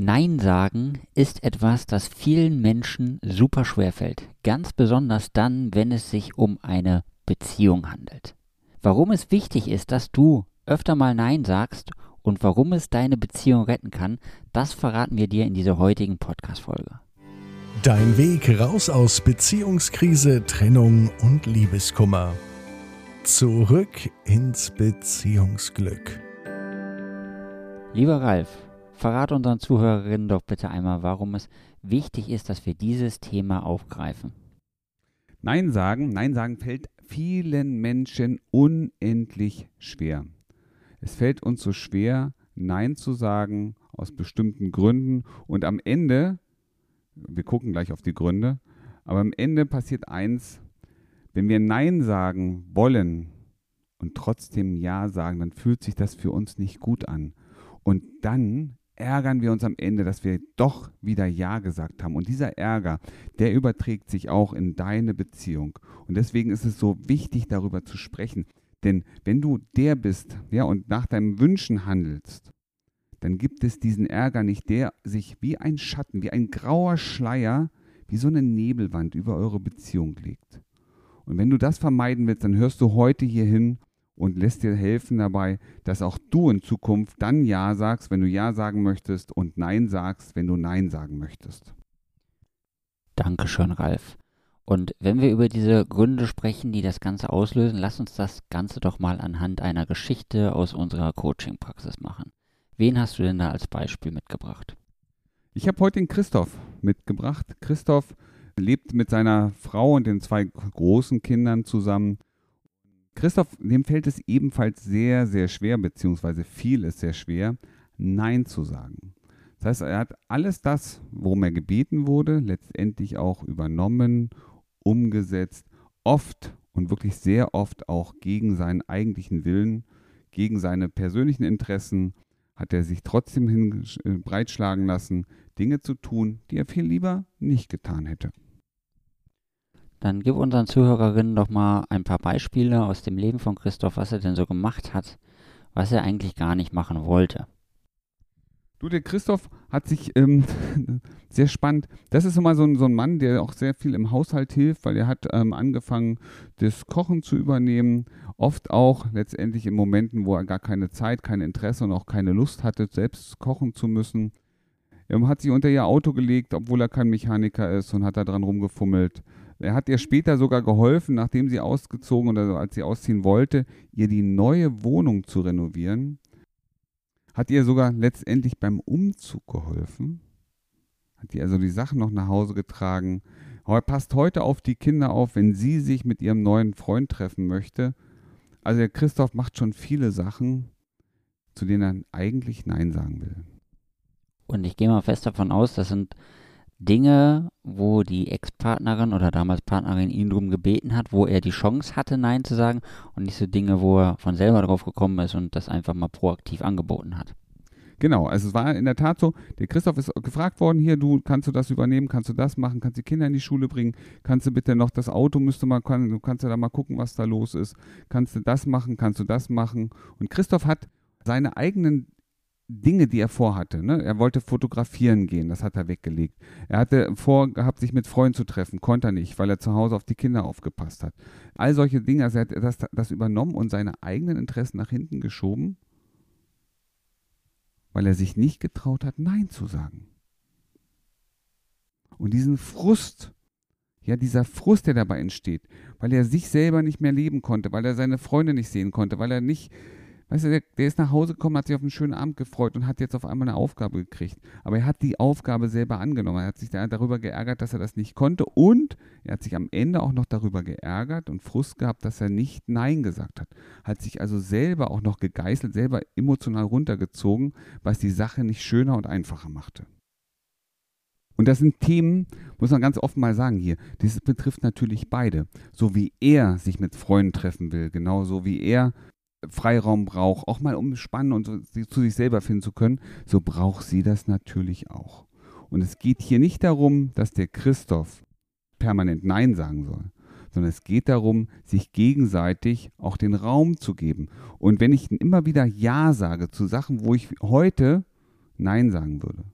Nein sagen ist etwas, das vielen Menschen super schwer fällt. Ganz besonders dann, wenn es sich um eine Beziehung handelt. Warum es wichtig ist, dass du öfter mal Nein sagst und warum es deine Beziehung retten kann, das verraten wir dir in dieser heutigen Podcast-Folge. Dein Weg raus aus Beziehungskrise, Trennung und Liebeskummer. Zurück ins Beziehungsglück. Lieber Ralf, Verrat unseren Zuhörerinnen doch bitte einmal, warum es wichtig ist, dass wir dieses Thema aufgreifen. Nein sagen, Nein sagen fällt vielen Menschen unendlich schwer. Es fällt uns so schwer, Nein zu sagen aus bestimmten Gründen und am Ende, wir gucken gleich auf die Gründe, aber am Ende passiert eins, wenn wir Nein sagen wollen und trotzdem Ja sagen, dann fühlt sich das für uns nicht gut an. Und dann ärgern wir uns am Ende, dass wir doch wieder Ja gesagt haben. Und dieser Ärger, der überträgt sich auch in deine Beziehung. Und deswegen ist es so wichtig, darüber zu sprechen. Denn wenn du der bist, ja, und nach deinen Wünschen handelst, dann gibt es diesen Ärger nicht, der sich wie ein Schatten, wie ein grauer Schleier, wie so eine Nebelwand über eure Beziehung legt. Und wenn du das vermeiden willst, dann hörst du heute hier hin und lässt dir helfen dabei, dass auch du in Zukunft dann Ja sagst, wenn du Ja sagen möchtest und Nein sagst, wenn du Nein sagen möchtest. Dankeschön, Ralf. Und wenn wir über diese Gründe sprechen, die das Ganze auslösen, lass uns das Ganze doch mal anhand einer Geschichte aus unserer Coaching-Praxis machen. Wen hast du denn da als Beispiel mitgebracht? Ich habe heute den Christoph mitgebracht. Christoph lebt mit seiner Frau und den zwei großen Kindern zusammen Christoph, dem fällt es ebenfalls sehr, sehr schwer, beziehungsweise viel ist sehr schwer, Nein zu sagen. Das heißt, er hat alles das, worum er gebeten wurde, letztendlich auch übernommen, umgesetzt, oft und wirklich sehr oft auch gegen seinen eigentlichen Willen, gegen seine persönlichen Interessen, hat er sich trotzdem äh, breitschlagen lassen, Dinge zu tun, die er viel lieber nicht getan hätte. Dann gib unseren Zuhörerinnen doch mal ein paar Beispiele aus dem Leben von Christoph, was er denn so gemacht hat, was er eigentlich gar nicht machen wollte. Du, der Christoph hat sich ähm, sehr spannend. Das ist immer so ein, so ein Mann, der auch sehr viel im Haushalt hilft, weil er hat ähm, angefangen, das Kochen zu übernehmen. Oft auch letztendlich in Momenten, wo er gar keine Zeit, kein Interesse und auch keine Lust hatte, selbst kochen zu müssen. Er hat sich unter ihr Auto gelegt, obwohl er kein Mechaniker ist und hat da dran rumgefummelt. Er hat ihr später sogar geholfen, nachdem sie ausgezogen oder als sie ausziehen wollte, ihr die neue Wohnung zu renovieren. Hat ihr sogar letztendlich beim Umzug geholfen. Hat ihr also die Sachen noch nach Hause getragen. Passt heute auf die Kinder auf, wenn sie sich mit ihrem neuen Freund treffen möchte. Also der Christoph macht schon viele Sachen, zu denen er eigentlich Nein sagen will. Und ich gehe mal fest davon aus, das sind Dinge, wo die Ex-Partnerin oder damals Partnerin ihn darum gebeten hat, wo er die Chance hatte, Nein zu sagen und nicht so Dinge, wo er von selber drauf gekommen ist und das einfach mal proaktiv angeboten hat. Genau, also es war in der Tat so, der Christoph ist gefragt worden, hier, du, kannst du das übernehmen, kannst du das machen, kannst die Kinder in die Schule bringen, kannst du bitte noch das Auto, müsste mal, kann, du kannst ja da mal gucken, was da los ist, kannst du das machen, kannst du das machen. Und Christoph hat seine eigenen Dinge, die er vorhatte. Ne? Er wollte fotografieren gehen, das hat er weggelegt. Er hatte vorgehabt, sich mit Freunden zu treffen, konnte er nicht, weil er zu Hause auf die Kinder aufgepasst hat. All solche Dinge, also er hat das, das übernommen und seine eigenen Interessen nach hinten geschoben, weil er sich nicht getraut hat, Nein zu sagen. Und diesen Frust, ja, dieser Frust, der dabei entsteht, weil er sich selber nicht mehr leben konnte, weil er seine Freunde nicht sehen konnte, weil er nicht Weißt du, der, der, ist nach Hause gekommen, hat sich auf einen schönen Abend gefreut und hat jetzt auf einmal eine Aufgabe gekriegt. Aber er hat die Aufgabe selber angenommen. Er hat sich da darüber geärgert, dass er das nicht konnte und er hat sich am Ende auch noch darüber geärgert und Frust gehabt, dass er nicht Nein gesagt hat. Hat sich also selber auch noch gegeißelt, selber emotional runtergezogen, was die Sache nicht schöner und einfacher machte. Und das sind Themen, muss man ganz offen mal sagen hier, das betrifft natürlich beide. So wie er sich mit Freunden treffen will, genauso wie er Freiraum braucht, auch mal um spannen und so, zu sich selber finden zu können, so braucht sie das natürlich auch. Und es geht hier nicht darum, dass der Christoph permanent Nein sagen soll, sondern es geht darum, sich gegenseitig auch den Raum zu geben. Und wenn ich immer wieder Ja sage zu Sachen, wo ich heute Nein sagen würde,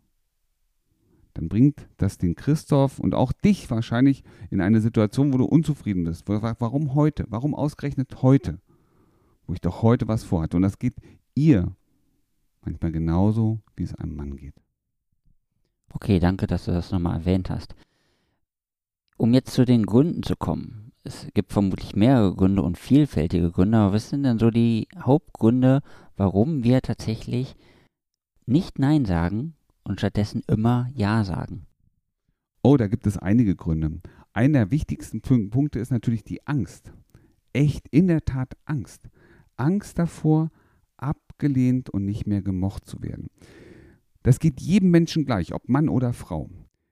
dann bringt das den Christoph und auch dich wahrscheinlich in eine Situation, wo du unzufrieden bist. Warum heute? Warum ausgerechnet heute? Wo ich doch heute was vorhatte. Und das geht ihr manchmal genauso, wie es einem Mann geht. Okay, danke, dass du das nochmal erwähnt hast. Um jetzt zu den Gründen zu kommen. Es gibt vermutlich mehrere Gründe und vielfältige Gründe, aber was sind denn so die Hauptgründe, warum wir tatsächlich nicht Nein sagen und stattdessen immer Ja sagen? Oh, da gibt es einige Gründe. Einer der wichtigsten Punkte ist natürlich die Angst. Echt, in der Tat Angst. Angst davor, abgelehnt und nicht mehr gemocht zu werden. Das geht jedem Menschen gleich, ob Mann oder Frau.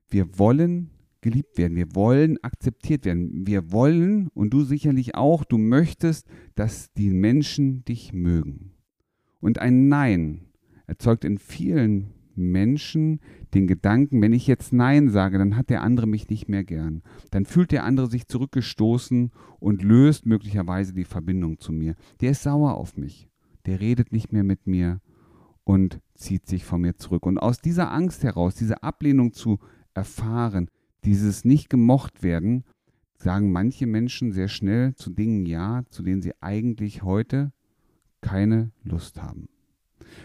Wir wollen geliebt werden, wir wollen akzeptiert werden, wir wollen, und du sicherlich auch, du möchtest, dass die Menschen dich mögen. Und ein Nein erzeugt in vielen Menschen den Gedanken, wenn ich jetzt Nein sage, dann hat der andere mich nicht mehr gern. Dann fühlt der andere sich zurückgestoßen und löst möglicherweise die Verbindung zu mir. Der ist sauer auf mich. Der redet nicht mehr mit mir und zieht sich von mir zurück. Und aus dieser Angst heraus, diese Ablehnung zu erfahren, dieses nicht gemocht werden, sagen manche Menschen sehr schnell zu Dingen Ja, zu denen sie eigentlich heute keine Lust haben.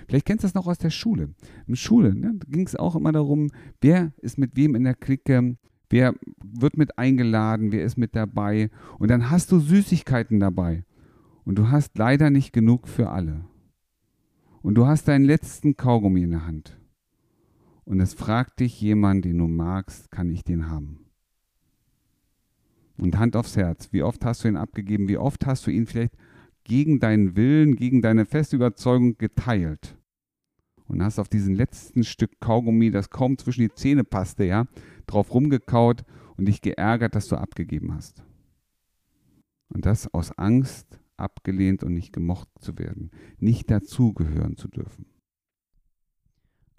Vielleicht kennst du das noch aus der Schule. In der Schule ne, ging es auch immer darum, wer ist mit wem in der Clique, wer wird mit eingeladen, wer ist mit dabei. Und dann hast du Süßigkeiten dabei. Und du hast leider nicht genug für alle. Und du hast deinen letzten Kaugummi in der Hand. Und es fragt dich jemand, den du magst, kann ich den haben? Und Hand aufs Herz, wie oft hast du ihn abgegeben? Wie oft hast du ihn vielleicht gegen deinen Willen, gegen deine feste Überzeugung geteilt. Und hast auf diesen letzten Stück Kaugummi, das kaum zwischen die Zähne passte, ja, drauf rumgekaut und dich geärgert, dass du abgegeben hast. Und das aus Angst, abgelehnt und nicht gemocht zu werden, nicht dazugehören zu dürfen.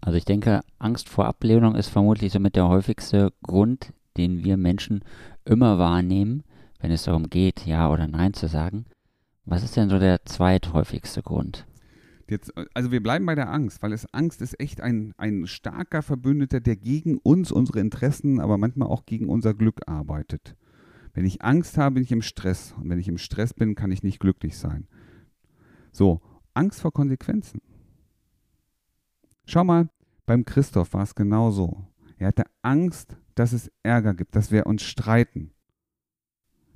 Also ich denke, Angst vor Ablehnung ist vermutlich somit der häufigste Grund, den wir Menschen immer wahrnehmen, wenn es darum geht, Ja oder Nein zu sagen. Was ist denn so der zweithäufigste Grund? Jetzt, also wir bleiben bei der Angst, weil es Angst ist echt ein, ein starker Verbündeter, der gegen uns, unsere Interessen, aber manchmal auch gegen unser Glück arbeitet. Wenn ich Angst habe, bin ich im Stress. Und wenn ich im Stress bin, kann ich nicht glücklich sein. So, Angst vor Konsequenzen. Schau mal, beim Christoph war es genau so. Er hatte Angst, dass es Ärger gibt, dass wir uns streiten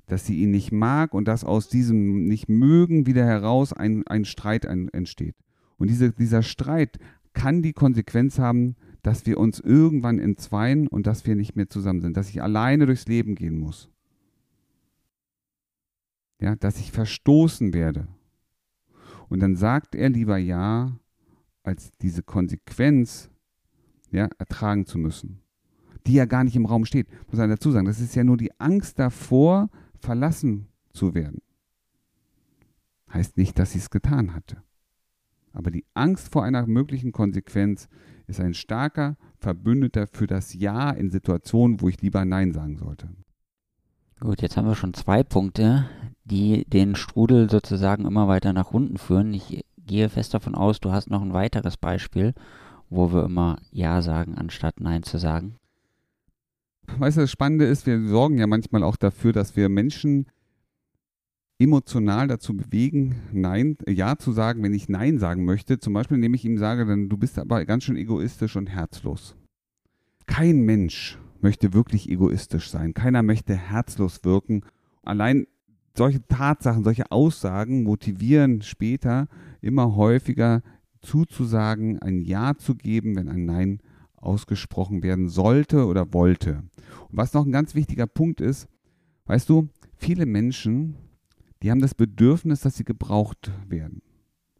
dass sie ihn nicht mag und dass aus diesem Nicht-Mögen wieder heraus ein, ein Streit ein, entsteht. Und diese, dieser Streit kann die Konsequenz haben, dass wir uns irgendwann entzweien und dass wir nicht mehr zusammen sind, dass ich alleine durchs Leben gehen muss. Ja, dass ich verstoßen werde. Und dann sagt er lieber ja, als diese Konsequenz ja, ertragen zu müssen, die ja gar nicht im Raum steht. Muss man dazu sagen, das ist ja nur die Angst davor, verlassen zu werden. Heißt nicht, dass sie es getan hatte. Aber die Angst vor einer möglichen Konsequenz ist ein starker Verbündeter für das Ja in Situationen, wo ich lieber Nein sagen sollte. Gut, jetzt haben wir schon zwei Punkte, die den Strudel sozusagen immer weiter nach unten führen. Ich gehe fest davon aus, du hast noch ein weiteres Beispiel, wo wir immer Ja sagen, anstatt Nein zu sagen weißt du, das Spannende ist, wir sorgen ja manchmal auch dafür, dass wir Menschen emotional dazu bewegen, Nein, Ja zu sagen, wenn ich Nein sagen möchte. Zum Beispiel, indem ich ihm sage, dann du bist aber ganz schön egoistisch und herzlos. Kein Mensch möchte wirklich egoistisch sein. Keiner möchte herzlos wirken. Allein solche Tatsachen, solche Aussagen motivieren später immer häufiger zuzusagen, ein Ja zu geben, wenn ein Nein ausgesprochen werden sollte oder wollte. Und was noch ein ganz wichtiger Punkt ist, weißt du, viele Menschen, die haben das Bedürfnis, dass sie gebraucht werden.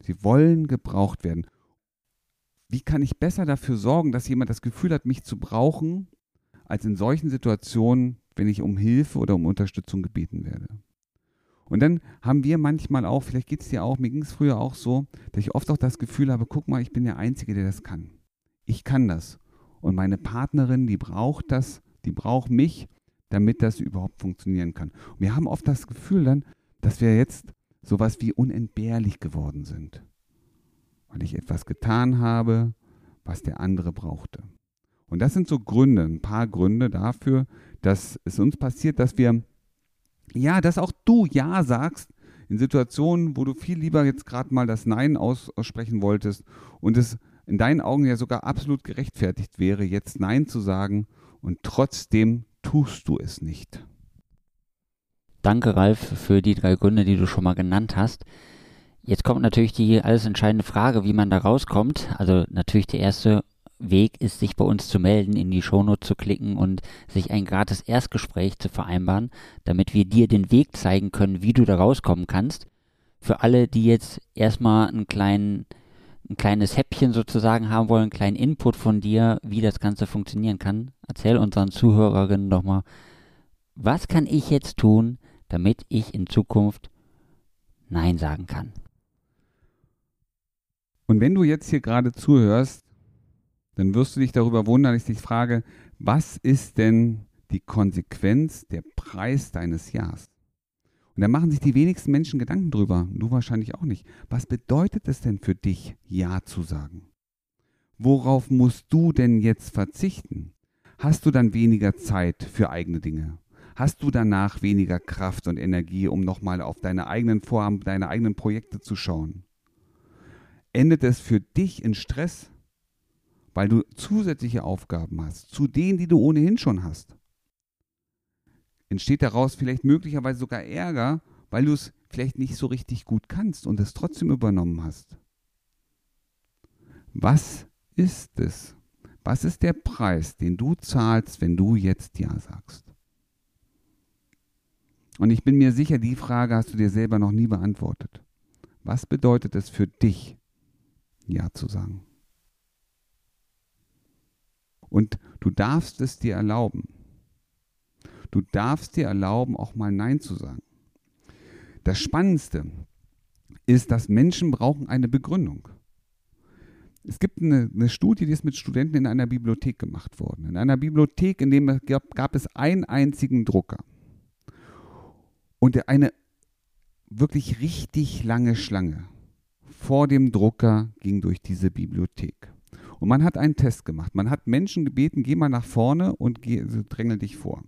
Sie wollen gebraucht werden. Wie kann ich besser dafür sorgen, dass jemand das Gefühl hat, mich zu brauchen, als in solchen Situationen, wenn ich um Hilfe oder um Unterstützung gebeten werde? Und dann haben wir manchmal auch, vielleicht geht es dir auch, mir ging es früher auch so, dass ich oft auch das Gefühl habe, guck mal, ich bin der Einzige, der das kann. Ich kann das. Und meine Partnerin, die braucht das, die braucht mich, damit das überhaupt funktionieren kann. Und wir haben oft das Gefühl dann, dass wir jetzt sowas wie unentbehrlich geworden sind, weil ich etwas getan habe, was der andere brauchte. Und das sind so Gründe, ein paar Gründe dafür, dass es uns passiert, dass wir, ja, dass auch du Ja sagst in Situationen, wo du viel lieber jetzt gerade mal das Nein aussprechen wolltest und es in deinen Augen ja sogar absolut gerechtfertigt wäre, jetzt Nein zu sagen und trotzdem tust du es nicht. Danke, Ralf, für die drei Gründe, die du schon mal genannt hast. Jetzt kommt natürlich die alles entscheidende Frage, wie man da rauskommt. Also natürlich der erste Weg ist, sich bei uns zu melden, in die Shownote zu klicken und sich ein gratis Erstgespräch zu vereinbaren, damit wir dir den Weg zeigen können, wie du da rauskommen kannst. Für alle, die jetzt erstmal einen kleinen, ein kleines Häppchen sozusagen haben wollen, einen kleinen Input von dir, wie das Ganze funktionieren kann, erzähl unseren Zuhörerinnen doch mal, was kann ich jetzt tun, damit ich in Zukunft Nein sagen kann? Und wenn du jetzt hier gerade zuhörst, dann wirst du dich darüber wundern, dass ich dich frage, was ist denn die Konsequenz, der Preis deines Jahres? Und da machen sich die wenigsten Menschen Gedanken drüber, du wahrscheinlich auch nicht. Was bedeutet es denn für dich, Ja zu sagen? Worauf musst du denn jetzt verzichten? Hast du dann weniger Zeit für eigene Dinge? Hast du danach weniger Kraft und Energie, um nochmal auf deine eigenen Vorhaben, deine eigenen Projekte zu schauen? Endet es für dich in Stress? weil du zusätzliche Aufgaben hast, zu denen, die du ohnehin schon hast. Entsteht daraus vielleicht möglicherweise sogar Ärger, weil du es vielleicht nicht so richtig gut kannst und es trotzdem übernommen hast. Was ist es? Was ist der Preis, den du zahlst, wenn du jetzt Ja sagst? Und ich bin mir sicher, die Frage hast du dir selber noch nie beantwortet. Was bedeutet es für dich, Ja zu sagen? Und du darfst es dir erlauben. Du darfst dir erlauben, auch mal Nein zu sagen. Das Spannendste ist, dass Menschen brauchen eine Begründung. Es gibt eine, eine, Studie, die ist mit Studenten in einer Bibliothek gemacht worden. In einer Bibliothek, in dem gab, gab es einen einzigen Drucker. Und eine wirklich richtig lange Schlange vor dem Drucker ging durch diese Bibliothek. Und man hat einen Test gemacht. Man hat Menschen gebeten, geh mal nach vorne und geh, also drängel dich vor.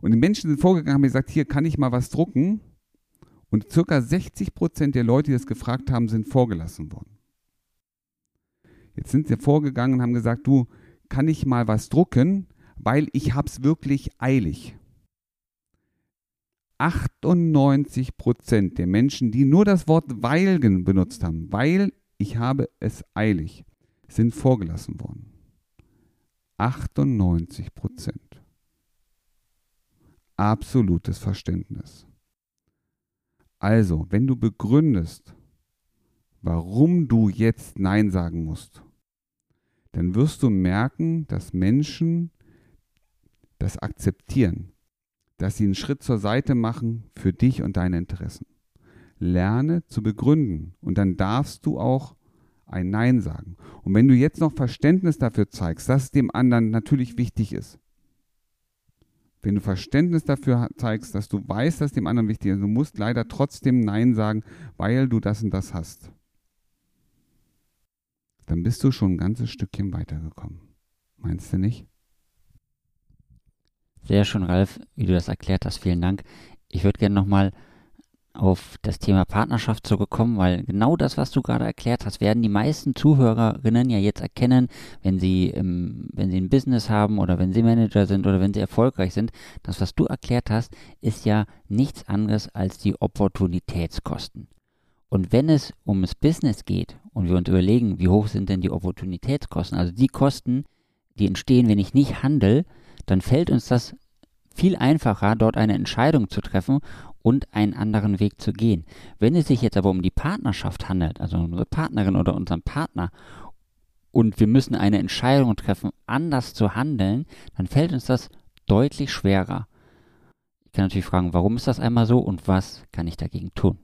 Und die Menschen sind vorgegangen, haben gesagt, hier kann ich mal was drucken. Und circa 60 Prozent der Leute, die das gefragt haben, sind vorgelassen worden. Jetzt sind sie vorgegangen und haben gesagt, du, kann ich mal was drucken, weil ich hab's wirklich eilig. 98 Prozent der Menschen, die nur das Wort weil benutzt haben, weil ich habe es eilig, sind vorgelassen worden. 98 Prozent. Absolutes Verständnis. Also, wenn du begründest, warum du jetzt Nein sagen musst, dann wirst du merken, dass Menschen das akzeptieren, dass sie einen Schritt zur Seite machen für dich und deine Interessen. Lerne zu begründen und dann darfst du auch ein Nein sagen. Und wenn du jetzt noch Verständnis dafür zeigst, dass es dem anderen natürlich wichtig ist, wenn du Verständnis dafür zeigst, dass du weißt, dass dem anderen wichtig ist, du musst leider trotzdem Nein sagen, weil du das und das hast, dann bist du schon ein ganzes Stückchen weitergekommen. Meinst du nicht? Sehr schön, Ralf, wie du das erklärt hast. Vielen Dank. Ich würde gerne nochmal auf das Thema Partnerschaft zurückkommen, weil genau das, was du gerade erklärt hast, werden die meisten Zuhörerinnen ja jetzt erkennen, wenn sie, im, wenn sie ein Business haben oder wenn sie Manager sind oder wenn sie erfolgreich sind. Das, was du erklärt hast, ist ja nichts anderes als die Opportunitätskosten. Und wenn es ums Business geht und wir uns überlegen, wie hoch sind denn die Opportunitätskosten, also die Kosten, die entstehen, wenn ich nicht handle, dann fällt uns das viel einfacher, dort eine Entscheidung zu treffen und einen anderen Weg zu gehen. Wenn es sich jetzt aber um die Partnerschaft handelt, also unsere Partnerin oder unseren Partner, und wir müssen eine Entscheidung treffen, anders zu handeln, dann fällt uns das deutlich schwerer. Ich kann natürlich fragen, warum ist das einmal so und was kann ich dagegen tun?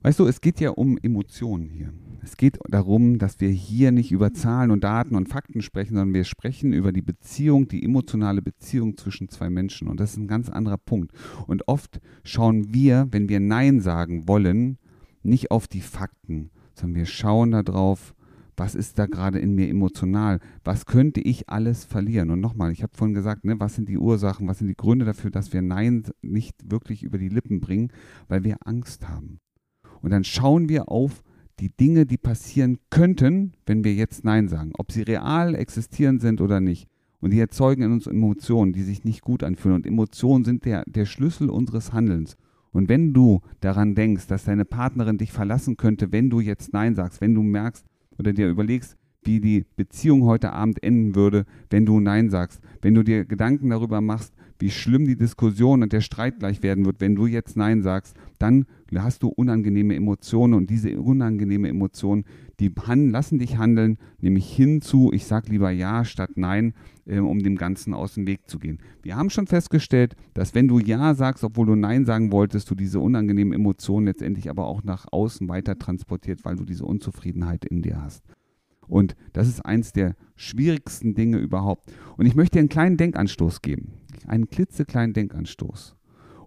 Weißt du, es geht ja um Emotionen hier. Es geht darum, dass wir hier nicht über Zahlen und Daten und Fakten sprechen, sondern wir sprechen über die Beziehung, die emotionale Beziehung zwischen zwei Menschen. Und das ist ein ganz anderer Punkt. Und oft schauen wir, wenn wir Nein sagen wollen, nicht auf die Fakten, sondern wir schauen darauf, was ist da gerade in mir emotional, was könnte ich alles verlieren. Und nochmal, ich habe vorhin gesagt, ne, was sind die Ursachen, was sind die Gründe dafür, dass wir Nein nicht wirklich über die Lippen bringen, weil wir Angst haben. Und dann schauen wir auf die Dinge, die passieren könnten, wenn wir jetzt Nein sagen, ob sie real existieren sind oder nicht. Und die erzeugen in uns Emotionen, die sich nicht gut anfühlen. Und Emotionen sind der, der Schlüssel unseres Handelns. Und wenn du daran denkst, dass deine Partnerin dich verlassen könnte, wenn du jetzt Nein sagst, wenn du merkst oder dir überlegst, wie die Beziehung heute Abend enden würde, wenn du Nein sagst, wenn du dir Gedanken darüber machst, wie schlimm die Diskussion und der Streit gleich werden wird, wenn du jetzt Nein sagst, dann hast du unangenehme Emotionen und diese unangenehme Emotionen, die lassen dich handeln, nämlich hinzu, ich sage lieber Ja statt Nein, äh, um dem Ganzen aus dem Weg zu gehen. Wir haben schon festgestellt, dass wenn du Ja sagst, obwohl du Nein sagen wolltest, du diese unangenehmen Emotionen letztendlich aber auch nach außen weiter transportiert, weil du diese Unzufriedenheit in dir hast. Und das ist eins der schwierigsten Dinge überhaupt. Und ich möchte dir einen kleinen Denkanstoß geben. Einen klitzekleinen Denkanstoß.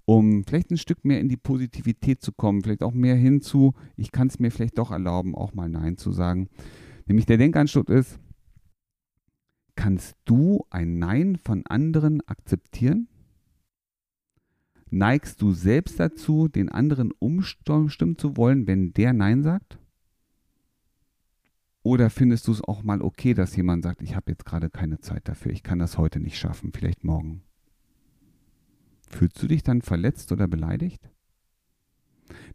Um vielleicht ein Stück mehr in die Positivität zu kommen, vielleicht auch mehr hinzu, ich kann es mir vielleicht doch erlauben, auch mal Nein zu sagen. Nämlich der Denkanstoß ist, kannst du ein Nein von anderen akzeptieren? Neigst du selbst dazu, den anderen umstimmen zu wollen, wenn der Nein sagt? Oder findest du es auch mal okay, dass jemand sagt, ich habe jetzt gerade keine Zeit dafür, ich kann das heute nicht schaffen, vielleicht morgen? Fühlst du dich dann verletzt oder beleidigt?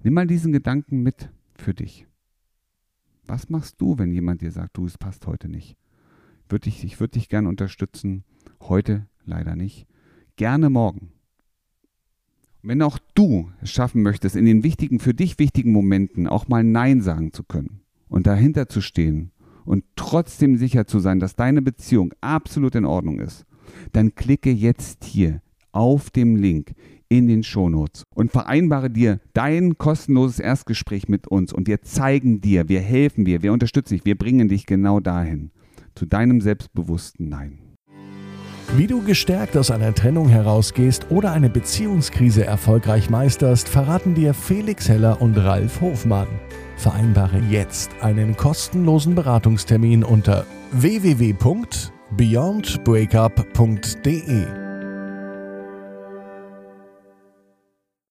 Nimm mal diesen Gedanken mit für dich. Was machst du, wenn jemand dir sagt, du, es passt heute nicht? Würd ich, ich würde dich gerne unterstützen, heute leider nicht. Gerne morgen. Und wenn auch du es schaffen möchtest, in den wichtigen, für dich wichtigen Momenten auch mal Nein sagen zu können, und dahinter zu stehen und trotzdem sicher zu sein, dass deine Beziehung absolut in Ordnung ist, dann klicke jetzt hier auf dem Link in den Shownotes und vereinbare dir dein kostenloses Erstgespräch mit uns und wir zeigen dir, wir helfen dir, wir unterstützen dich, wir bringen dich genau dahin, zu deinem selbstbewussten Nein. Wie du gestärkt aus einer Trennung herausgehst oder eine Beziehungskrise erfolgreich meisterst, verraten dir Felix Heller und Ralf Hofmann. Vereinbare jetzt einen kostenlosen Beratungstermin unter www.beyondbreakup.de.